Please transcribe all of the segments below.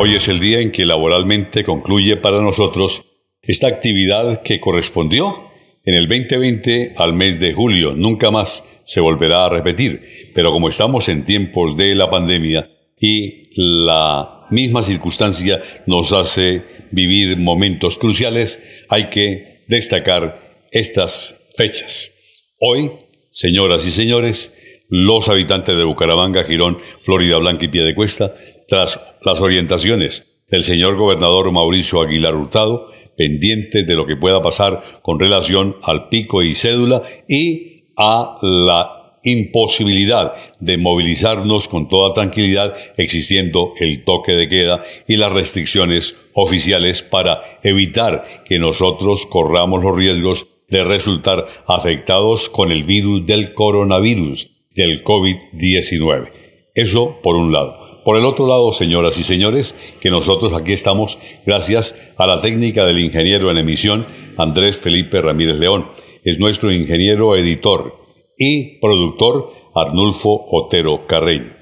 Hoy es el día en que laboralmente concluye para nosotros esta actividad que correspondió en el 2020 al mes de julio. Nunca más se volverá a repetir. Pero como estamos en tiempos de la pandemia y la misma circunstancia nos hace vivir momentos cruciales, hay que destacar estas fechas. Hoy, señoras y señores, los habitantes de Bucaramanga, Girón, Florida Blanca y Piedecuesta tras las orientaciones del señor gobernador Mauricio Aguilar Hurtado, pendientes de lo que pueda pasar con relación al pico y cédula y a la imposibilidad de movilizarnos con toda tranquilidad existiendo el toque de queda y las restricciones oficiales para evitar que nosotros corramos los riesgos de resultar afectados con el virus del coronavirus, del COVID-19. Eso por un lado. Por el otro lado, señoras y señores, que nosotros aquí estamos gracias a la técnica del ingeniero en emisión Andrés Felipe Ramírez León. Es nuestro ingeniero editor y productor Arnulfo Otero Carreño.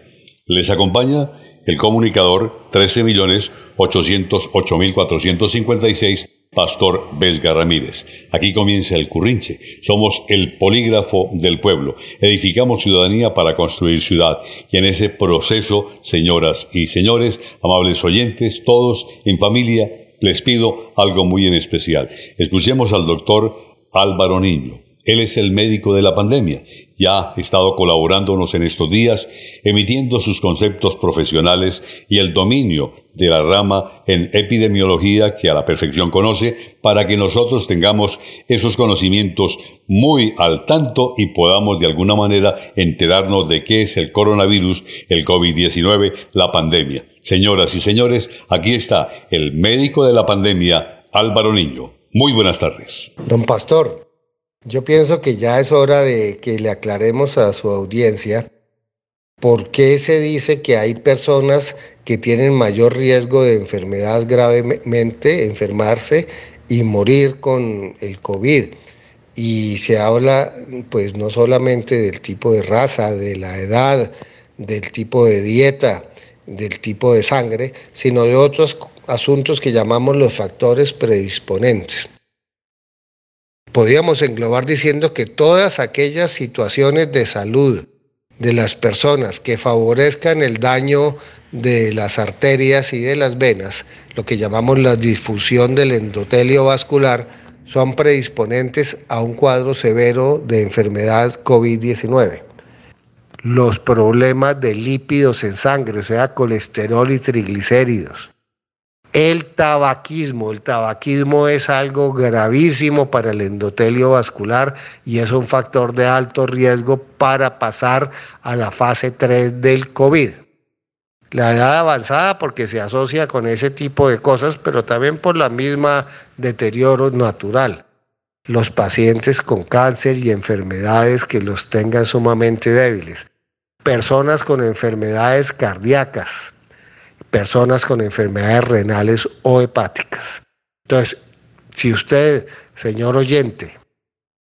Les acompaña el comunicador 13.808.456 Pastor Vesga Ramírez. Aquí comienza el currinche. Somos el polígrafo del pueblo. Edificamos ciudadanía para construir ciudad. Y en ese proceso, señoras y señores, amables oyentes, todos en familia, les pido algo muy en especial. Escuchemos al doctor Álvaro Niño. Él es el médico de la pandemia. Ya ha estado colaborándonos en estos días, emitiendo sus conceptos profesionales y el dominio de la rama en epidemiología que a la perfección conoce para que nosotros tengamos esos conocimientos muy al tanto y podamos de alguna manera enterarnos de qué es el coronavirus, el COVID-19, la pandemia. Señoras y señores, aquí está el médico de la pandemia, Álvaro Niño. Muy buenas tardes. Don Pastor, yo pienso que ya es hora de que le aclaremos a su audiencia por qué se dice que hay personas que tienen mayor riesgo de enfermedad gravemente, enfermarse y morir con el COVID. Y se habla pues no solamente del tipo de raza, de la edad, del tipo de dieta, del tipo de sangre, sino de otros asuntos que llamamos los factores predisponentes podríamos englobar diciendo que todas aquellas situaciones de salud de las personas que favorezcan el daño de las arterias y de las venas, lo que llamamos la difusión del endotelio vascular, son predisponentes a un cuadro severo de enfermedad COVID-19. Los problemas de lípidos en sangre, o sea, colesterol y triglicéridos, el tabaquismo. El tabaquismo es algo gravísimo para el endotelio vascular y es un factor de alto riesgo para pasar a la fase 3 del COVID. La edad avanzada porque se asocia con ese tipo de cosas, pero también por la misma deterioro natural. Los pacientes con cáncer y enfermedades que los tengan sumamente débiles. Personas con enfermedades cardíacas, personas con enfermedades renales o hepáticas. Entonces, si usted, señor oyente,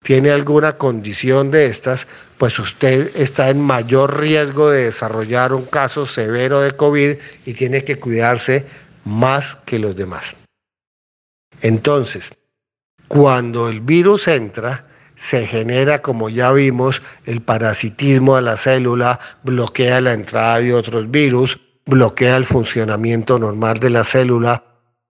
tiene alguna condición de estas, pues usted está en mayor riesgo de desarrollar un caso severo de COVID y tiene que cuidarse más que los demás. Entonces, cuando el virus entra, se genera, como ya vimos, el parasitismo a la célula, bloquea la entrada de otros virus, bloquea el funcionamiento normal de la célula,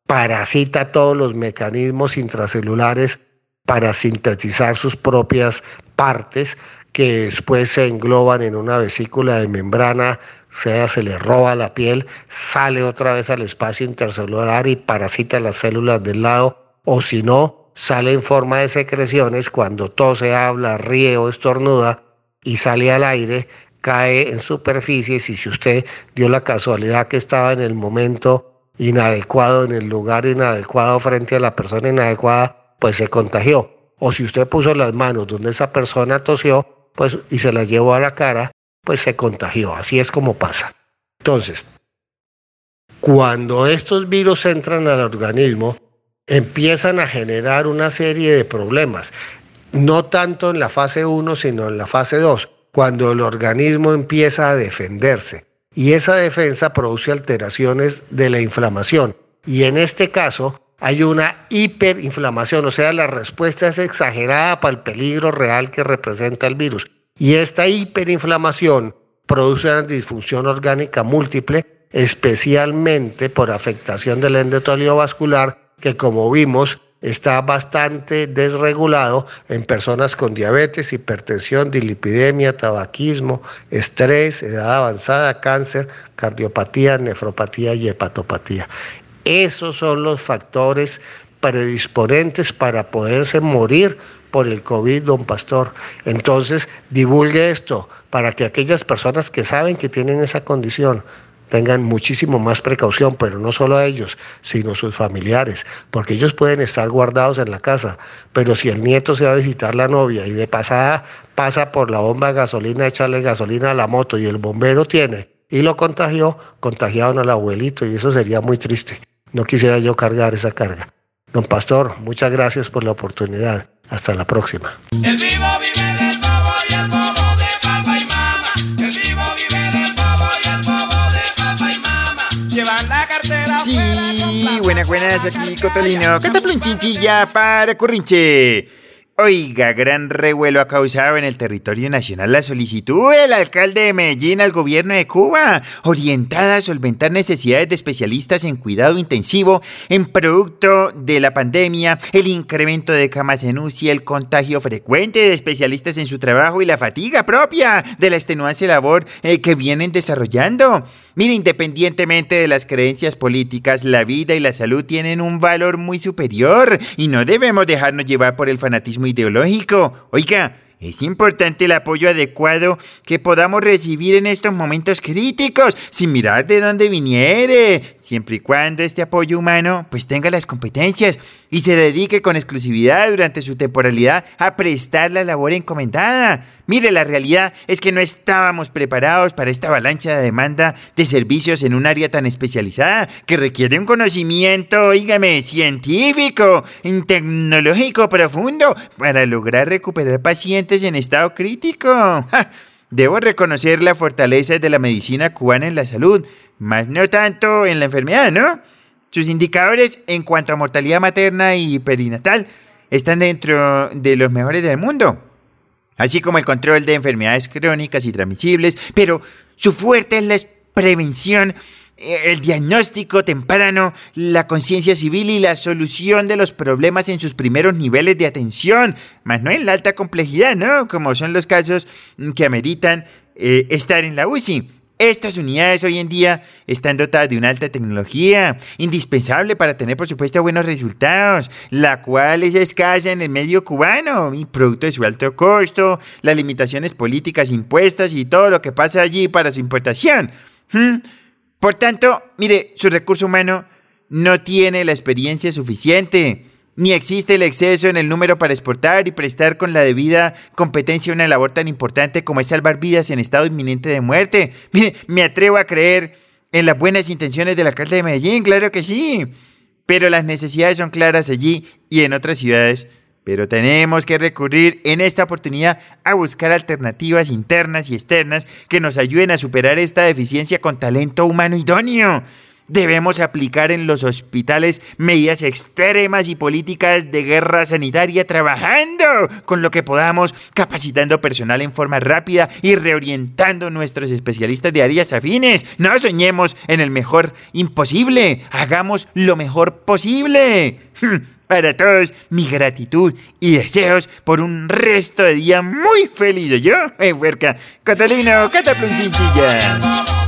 parasita todos los mecanismos intracelulares para sintetizar sus propias partes que después se engloban en una vesícula de membrana, sea se le roba la piel, sale otra vez al espacio intercelular y parasita las células del lado, o si no, sale en forma de secreciones cuando tose, habla, ríe o estornuda y sale al aire cae en superficies y si usted dio la casualidad que estaba en el momento inadecuado, en el lugar inadecuado frente a la persona inadecuada, pues se contagió. O si usted puso las manos donde esa persona tosió, pues y se las llevó a la cara, pues se contagió. Así es como pasa. Entonces, cuando estos virus entran al organismo, empiezan a generar una serie de problemas, no tanto en la fase 1, sino en la fase 2, cuando el organismo empieza a defenderse. Y esa defensa produce alteraciones de la inflamación. Y en este caso hay una hiperinflamación, o sea, la respuesta es exagerada para el peligro real que representa el virus. Y esta hiperinflamación produce una disfunción orgánica múltiple, especialmente por afectación del endotelio vascular, que como vimos está bastante desregulado en personas con diabetes, hipertensión, dilipidemia, tabaquismo, estrés, edad avanzada, cáncer, cardiopatía, nefropatía y hepatopatía. Esos son los factores predisponentes para poderse morir por el COVID, don Pastor. Entonces, divulgue esto para que aquellas personas que saben que tienen esa condición tengan muchísimo más precaución, pero no solo a ellos, sino sus familiares, porque ellos pueden estar guardados en la casa, pero si el nieto se va a visitar la novia y de pasada pasa por la bomba de gasolina, echarle gasolina a la moto y el bombero tiene y lo contagió, contagiaron al abuelito y eso sería muy triste. No quisiera yo cargar esa carga. Don Pastor, muchas gracias por la oportunidad. Hasta la próxima. Sí, buenas, buenas, aquí Cotolino. Cantaplo un chinchilla para Currinche. Oiga, gran revuelo ha causado en el territorio nacional la solicitud del alcalde de Medellín al gobierno de Cuba, orientada a solventar necesidades de especialistas en cuidado intensivo en producto de la pandemia, el incremento de camas en UCI, el contagio frecuente de especialistas en su trabajo y la fatiga propia de la extenuante labor eh, que vienen desarrollando. Mire, independientemente de las creencias políticas, la vida y la salud tienen un valor muy superior y no debemos dejarnos llevar por el fanatismo ideológico. Oiga, es importante el apoyo adecuado que podamos recibir en estos momentos críticos, sin mirar de dónde viniere, siempre y cuando este apoyo humano pues tenga las competencias y se dedique con exclusividad durante su temporalidad a prestar la labor encomendada. Mire, la realidad es que no estábamos preparados para esta avalancha de demanda de servicios en un área tan especializada que requiere un conocimiento, oígame, científico, tecnológico profundo para lograr recuperar pacientes en estado crítico. Debo reconocer la fortaleza de la medicina cubana en la salud, más no tanto en la enfermedad, ¿no? Sus indicadores en cuanto a mortalidad materna y perinatal están dentro de los mejores del mundo así como el control de enfermedades crónicas y transmisibles, pero su fuerte es la prevención, el diagnóstico temprano, la conciencia civil y la solución de los problemas en sus primeros niveles de atención, más no en la alta complejidad, ¿no? Como son los casos que ameritan eh, estar en la UCI. Estas unidades hoy en día están dotadas de una alta tecnología, indispensable para tener, por supuesto, buenos resultados, la cual es escasa en el medio cubano, y producto de su alto costo, las limitaciones políticas impuestas y todo lo que pasa allí para su importación. ¿Mm? Por tanto, mire, su recurso humano no tiene la experiencia suficiente ni existe el exceso en el número para exportar y prestar con la debida competencia una labor tan importante como es salvar vidas en estado inminente de muerte. Mire, me atrevo a creer en las buenas intenciones del alcalde de Medellín, claro que sí, pero las necesidades son claras allí y en otras ciudades. Pero tenemos que recurrir en esta oportunidad a buscar alternativas internas y externas que nos ayuden a superar esta deficiencia con talento humano idóneo. Debemos aplicar en los hospitales medidas extremas y políticas de guerra sanitaria trabajando con lo que podamos, capacitando personal en forma rápida y reorientando nuestros especialistas de áreas afines. No soñemos en el mejor imposible, hagamos lo mejor posible. Para todos, mi gratitud y deseos por un resto de día muy feliz. Yo, eh, huerca, Catalino, Chinchilla.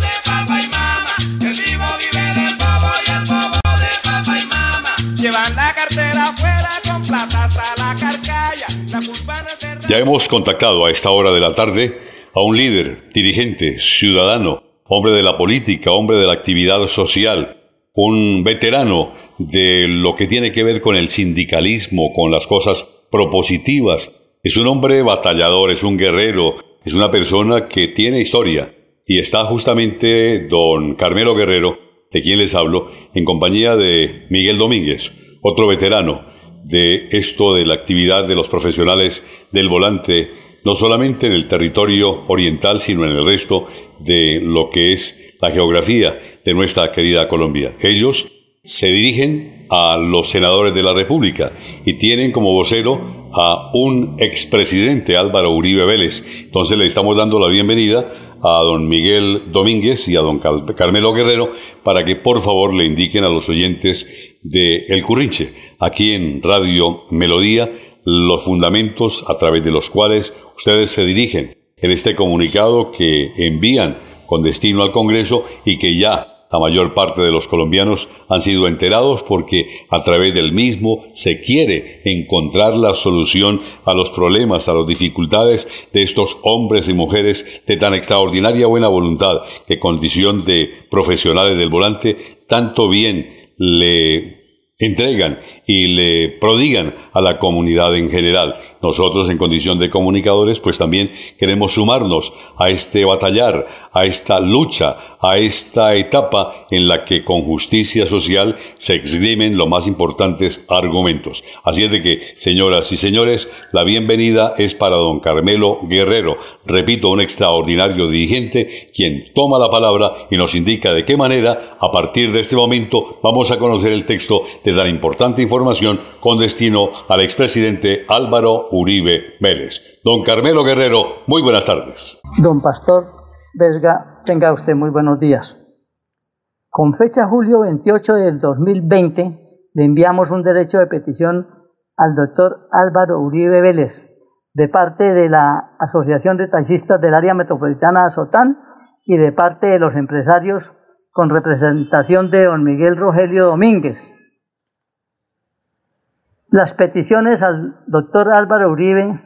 Ya hemos contactado a esta hora de la tarde a un líder, dirigente, ciudadano, hombre de la política, hombre de la actividad social, un veterano de lo que tiene que ver con el sindicalismo, con las cosas propositivas. Es un hombre batallador, es un guerrero, es una persona que tiene historia. Y está justamente don Carmelo Guerrero, de quien les hablo, en compañía de Miguel Domínguez, otro veterano de esto de la actividad de los profesionales del volante, no solamente en el territorio oriental, sino en el resto de lo que es la geografía de nuestra querida Colombia. Ellos se dirigen a los senadores de la República y tienen como vocero a un expresidente Álvaro Uribe Vélez. Entonces le estamos dando la bienvenida a don Miguel Domínguez y a don Carmelo Guerrero para que por favor le indiquen a los oyentes de El Currinche, aquí en Radio Melodía, los fundamentos a través de los cuales ustedes se dirigen en este comunicado que envían con destino al Congreso y que ya la mayor parte de los colombianos han sido enterados porque a través del mismo se quiere encontrar la solución a los problemas, a las dificultades de estos hombres y mujeres de tan extraordinaria buena voluntad que condición de profesionales del volante tanto bien le entregan y le prodigan a la comunidad en general. Nosotros en condición de comunicadores pues también queremos sumarnos a este batallar, a esta lucha, a esta etapa en la que con justicia social se exprimen los más importantes argumentos. Así es de que, señoras y señores, la bienvenida es para don Carmelo Guerrero, repito, un extraordinario dirigente quien toma la palabra y nos indica de qué manera, a partir de este momento, vamos a conocer el texto de tan importante información con destino al expresidente Álvaro Uribe Vélez. Don Carmelo Guerrero, muy buenas tardes. Don Pastor Vesga, tenga usted muy buenos días. Con fecha julio 28 del 2020, le enviamos un derecho de petición al doctor Álvaro Uribe Vélez, de parte de la Asociación de Taxistas del Área Metropolitana Azotán y de parte de los empresarios con representación de don Miguel Rogelio Domínguez, las peticiones al doctor Álvaro Uribe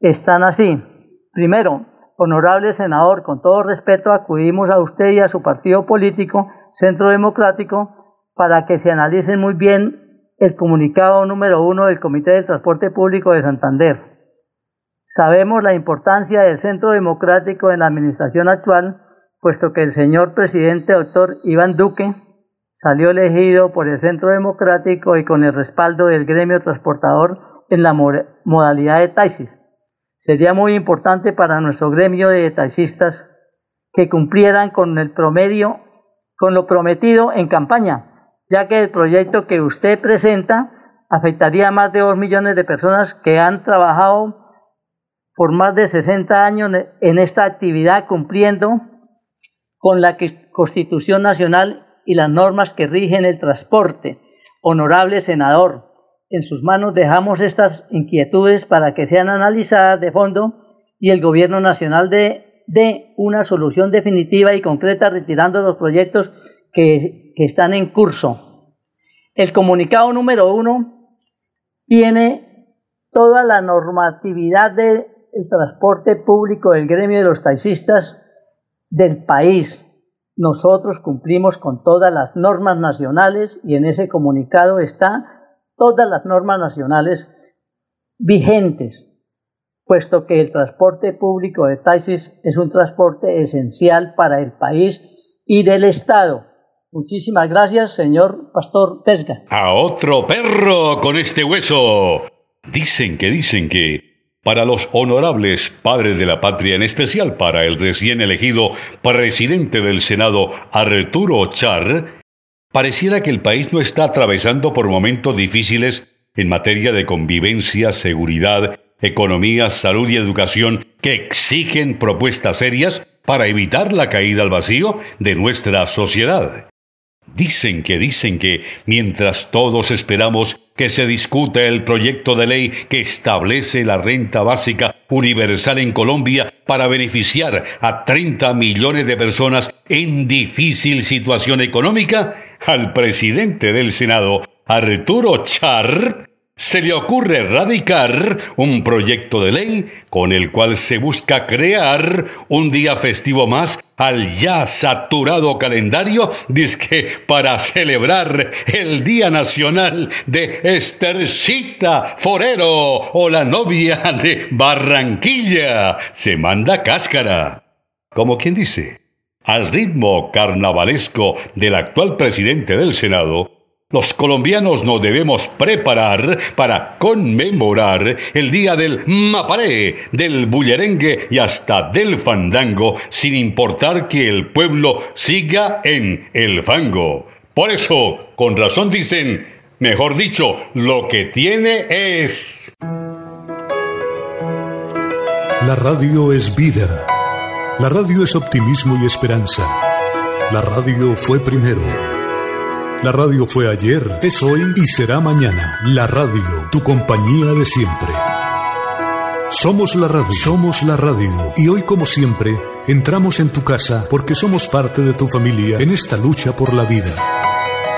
están así. Primero, honorable senador, con todo respeto acudimos a usted y a su partido político, Centro Democrático, para que se analice muy bien el comunicado número uno del Comité de Transporte Público de Santander. Sabemos la importancia del Centro Democrático en la administración actual, puesto que el señor presidente doctor Iván Duque salió elegido por el Centro Democrático y con el respaldo del gremio transportador en la modalidad de taxis. Sería muy importante para nuestro gremio de taxistas que cumplieran con el promedio, con lo prometido en campaña, ya que el proyecto que usted presenta afectaría a más de dos millones de personas que han trabajado por más de 60 años en esta actividad cumpliendo con la Constitución Nacional y las normas que rigen el transporte. Honorable senador, en sus manos dejamos estas inquietudes para que sean analizadas de fondo y el Gobierno Nacional dé de una solución definitiva y concreta retirando los proyectos que, que están en curso. El comunicado número uno tiene toda la normatividad del transporte público del gremio de los taxistas del país, nosotros cumplimos con todas las normas nacionales y en ese comunicado está todas las normas nacionales vigentes, puesto que el transporte público de taxis es un transporte esencial para el país y del Estado. Muchísimas gracias, señor Pastor Pesca. A otro perro con este hueso. Dicen que dicen que para los honorables padres de la patria, en especial para el recién elegido presidente del Senado, Arturo Char, pareciera que el país no está atravesando por momentos difíciles en materia de convivencia, seguridad, economía, salud y educación que exigen propuestas serias para evitar la caída al vacío de nuestra sociedad. Dicen que dicen que mientras todos esperamos que se discuta el proyecto de ley que establece la renta básica universal en Colombia para beneficiar a 30 millones de personas en difícil situación económica, al presidente del Senado, Arturo Char, se le ocurre radicar un proyecto de ley con el cual se busca crear un día festivo más al ya saturado calendario disque para celebrar el Día Nacional de Estercita Forero o la novia de Barranquilla. Se manda cáscara. Como quien dice, al ritmo carnavalesco del actual presidente del Senado, los colombianos nos debemos preparar para conmemorar el día del maparé, del bullerengue y hasta del fandango, sin importar que el pueblo siga en el fango. Por eso, con razón dicen, mejor dicho, lo que tiene es... La radio es vida. La radio es optimismo y esperanza. La radio fue primero. La radio fue ayer, es hoy y será mañana. La radio, tu compañía de siempre. Somos la radio, somos la radio. Y hoy, como siempre, entramos en tu casa porque somos parte de tu familia en esta lucha por la vida.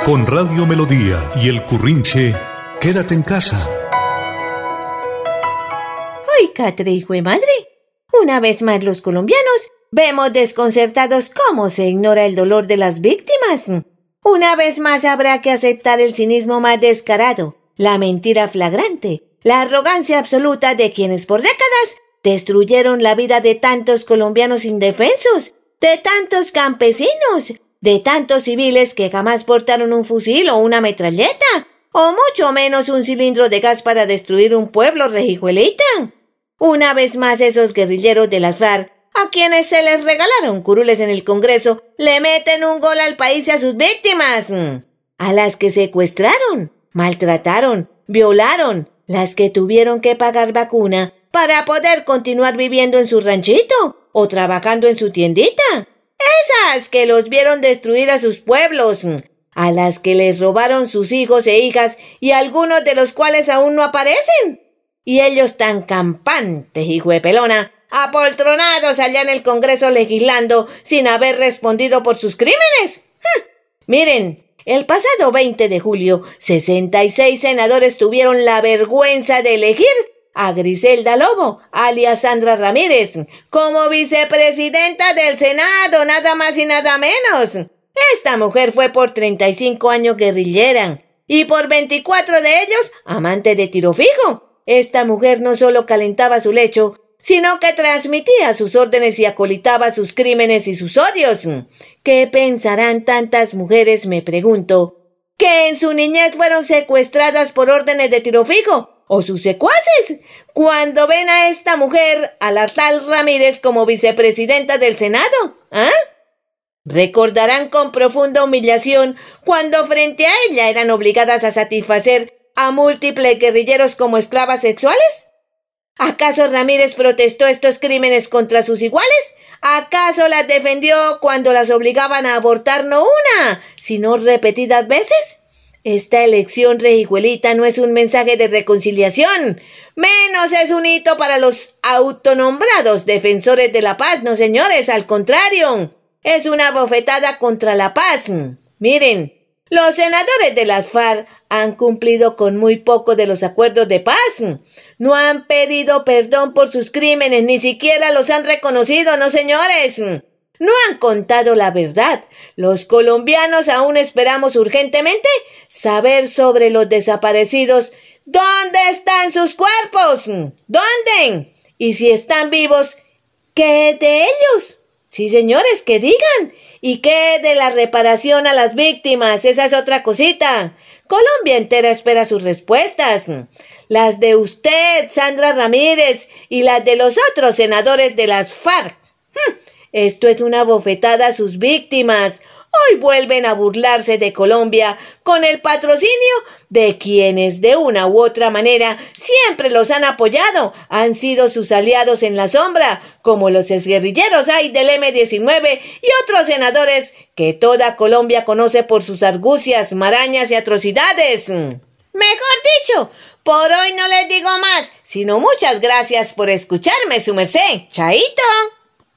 Con Radio Melodía y el Currinche, quédate en casa. ¡Ay, Catre, hijo de madre! Una vez más los colombianos vemos desconcertados cómo se ignora el dolor de las víctimas. Una vez más habrá que aceptar el cinismo más descarado, la mentira flagrante, la arrogancia absoluta de quienes por décadas destruyeron la vida de tantos colombianos indefensos, de tantos campesinos, de tantos civiles que jamás portaron un fusil o una metralleta, o mucho menos un cilindro de gas para destruir un pueblo rejijuelita. Una vez más esos guerrilleros de las FARC a quienes se les regalaron curules en el Congreso le meten un gol al país y a sus víctimas, a las que secuestraron, maltrataron, violaron, las que tuvieron que pagar vacuna para poder continuar viviendo en su ranchito o trabajando en su tiendita, esas que los vieron destruir a sus pueblos, a las que les robaron sus hijos e hijas y algunos de los cuales aún no aparecen. Y ellos tan campantes, hijo de pelona, apoltronados allá en el Congreso legislando sin haber respondido por sus crímenes. Miren, el pasado 20 de julio, 66 senadores tuvieron la vergüenza de elegir a Griselda Lobo, alias Sandra Ramírez, como vicepresidenta del Senado, nada más y nada menos. Esta mujer fue por 35 años guerrillera y por 24 de ellos amante de tiro fijo. Esta mujer no solo calentaba su lecho, sino que transmitía sus órdenes y acolitaba sus crímenes y sus odios. ¿Qué pensarán tantas mujeres, me pregunto, que en su niñez fueron secuestradas por órdenes de tiro fijo? ¿O sus secuaces? Cuando ven a esta mujer, a la tal Ramírez, como vicepresidenta del Senado. ¿Ah? Recordarán con profunda humillación cuando frente a ella eran obligadas a satisfacer a múltiples guerrilleros como esclavas sexuales? ¿Acaso Ramírez protestó estos crímenes contra sus iguales? ¿Acaso las defendió cuando las obligaban a abortar no una, sino repetidas veces? Esta elección rejijuelita no es un mensaje de reconciliación, menos es un hito para los autonombrados defensores de la paz, no señores, al contrario, es una bofetada contra la paz. Miren, los senadores de las FARC han cumplido con muy poco de los acuerdos de paz. No han pedido perdón por sus crímenes, ni siquiera los han reconocido, no señores. No han contado la verdad. Los colombianos aún esperamos urgentemente saber sobre los desaparecidos. ¿Dónde están sus cuerpos? ¿Dónde? Y si están vivos, ¿qué de ellos? Sí, señores, que digan. ¿Y qué de la reparación a las víctimas? Esa es otra cosita. Colombia entera espera sus respuestas. Las de usted, Sandra Ramírez, y las de los otros senadores de las FARC. Hm, esto es una bofetada a sus víctimas. Hoy vuelven a burlarse de Colombia con el patrocinio de quienes de una u otra manera siempre los han apoyado, han sido sus aliados en la sombra, como los exguerrilleros hay del M-19 y otros senadores que toda Colombia conoce por sus argucias, marañas y atrocidades. Mejor dicho, por hoy no les digo más, sino muchas gracias por escucharme, su merced. Chaito.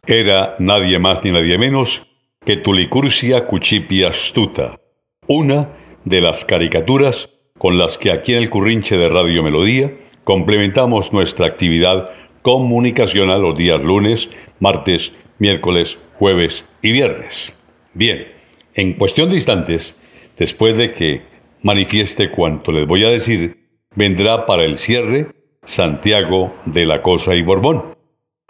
Era nadie más ni nadie menos que Tulicurcia cuchipia astuta, una de las caricaturas con las que aquí en el Currinche de Radio Melodía complementamos nuestra actividad comunicacional los días lunes, martes, miércoles, jueves y viernes. Bien, en cuestión de instantes, después de que manifieste cuanto les voy a decir, vendrá para el cierre Santiago de la Cosa y Borbón.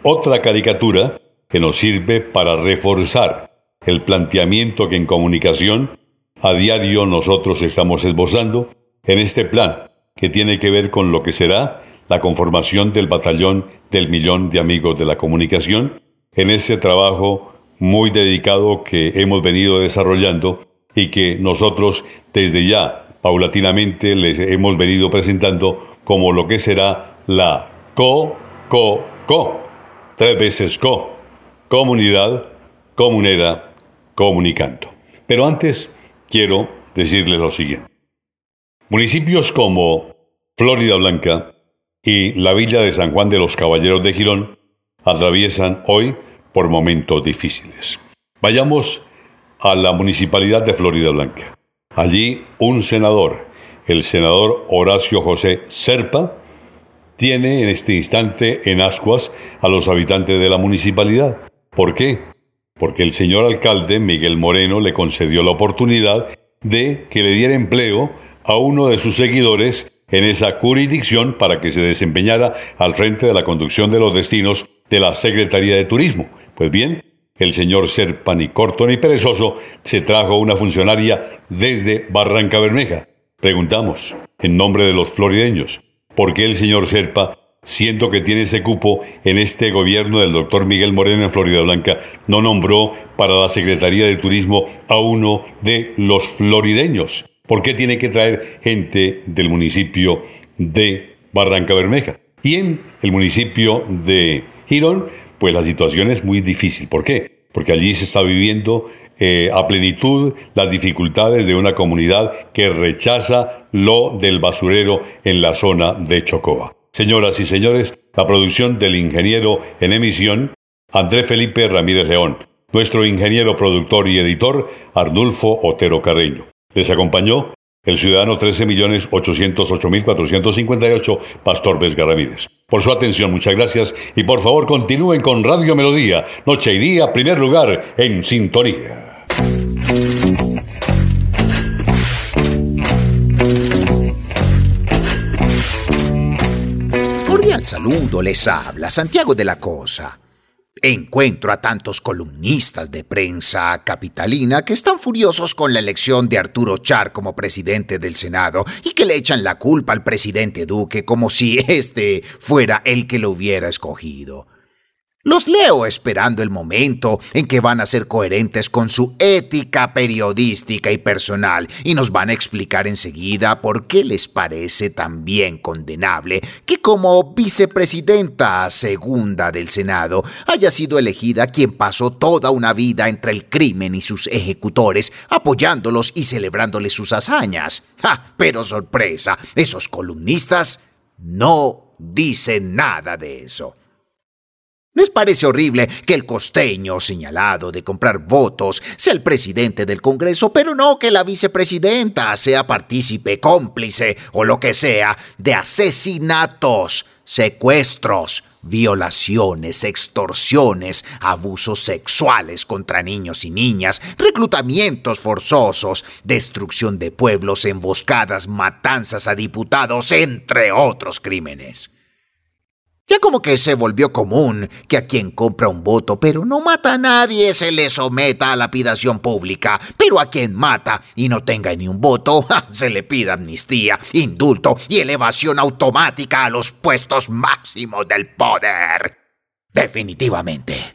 Otra caricatura que nos sirve para reforzar el planteamiento que en comunicación a diario nosotros estamos esbozando en este plan que tiene que ver con lo que será la conformación del batallón del millón de amigos de la comunicación, en ese trabajo muy dedicado que hemos venido desarrollando y que nosotros desde ya paulatinamente les hemos venido presentando como lo que será la co, co, co, tres veces co, comunidad, comunera, comunicando. Pero antes quiero decirles lo siguiente. Municipios como Florida Blanca y la villa de San Juan de los Caballeros de Girón atraviesan hoy por momentos difíciles. Vayamos a la municipalidad de Florida Blanca. Allí un senador, el senador Horacio José Serpa, tiene en este instante en ascuas a los habitantes de la municipalidad. ¿Por qué? Porque el señor alcalde Miguel Moreno le concedió la oportunidad de que le diera empleo a uno de sus seguidores en esa jurisdicción para que se desempeñara al frente de la conducción de los destinos de la Secretaría de Turismo. Pues bien, el señor Serpa, ni corto ni perezoso, se trajo una funcionaria desde Barranca Bermeja. Preguntamos, en nombre de los florideños, ¿por qué el señor Serpa, siendo que tiene ese cupo en este gobierno del doctor Miguel Moreno en Florida Blanca, no nombró para la Secretaría de Turismo a uno de los florideños? ¿Por qué tiene que traer gente del municipio de Barranca Bermeja? Y en el municipio de Girón, pues la situación es muy difícil. ¿Por qué? Porque allí se está viviendo eh, a plenitud las dificultades de una comunidad que rechaza lo del basurero en la zona de Chocoa. Señoras y señores, la producción del ingeniero en emisión, André Felipe Ramírez León, nuestro ingeniero productor y editor, Arnulfo Otero Carreño. Les acompañó el ciudadano 13.808.458, Pastor Vesga Ramírez. Por su atención, muchas gracias y por favor continúen con Radio Melodía, noche y día, primer lugar en sintonía. Cordial saludo, les habla Santiago de la Cosa. Encuentro a tantos columnistas de prensa capitalina que están furiosos con la elección de Arturo Char como presidente del Senado y que le echan la culpa al presidente Duque como si éste fuera el que lo hubiera escogido. Los leo esperando el momento en que van a ser coherentes con su ética periodística y personal y nos van a explicar enseguida por qué les parece tan bien condenable que como vicepresidenta segunda del Senado haya sido elegida quien pasó toda una vida entre el crimen y sus ejecutores, apoyándolos y celebrándoles sus hazañas. ¡Ja! Pero sorpresa, esos columnistas no dicen nada de eso. ¿Les parece horrible que el costeño señalado de comprar votos sea el presidente del Congreso, pero no que la vicepresidenta sea partícipe, cómplice o lo que sea de asesinatos, secuestros, violaciones, extorsiones, abusos sexuales contra niños y niñas, reclutamientos forzosos, destrucción de pueblos, emboscadas, matanzas a diputados, entre otros crímenes? Ya como que se volvió común que a quien compra un voto pero no mata a nadie se le someta a lapidación pública, pero a quien mata y no tenga ni un voto se le pida amnistía, indulto y elevación automática a los puestos máximos del poder. Definitivamente,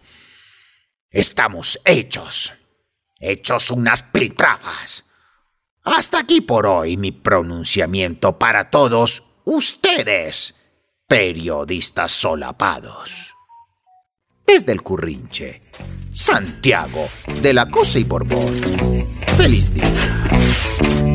estamos hechos, hechos unas piltrafas. Hasta aquí por hoy mi pronunciamiento para todos ustedes periodistas solapados. Desde el Currinche, Santiago de la Cosa y Borbón. Feliz día.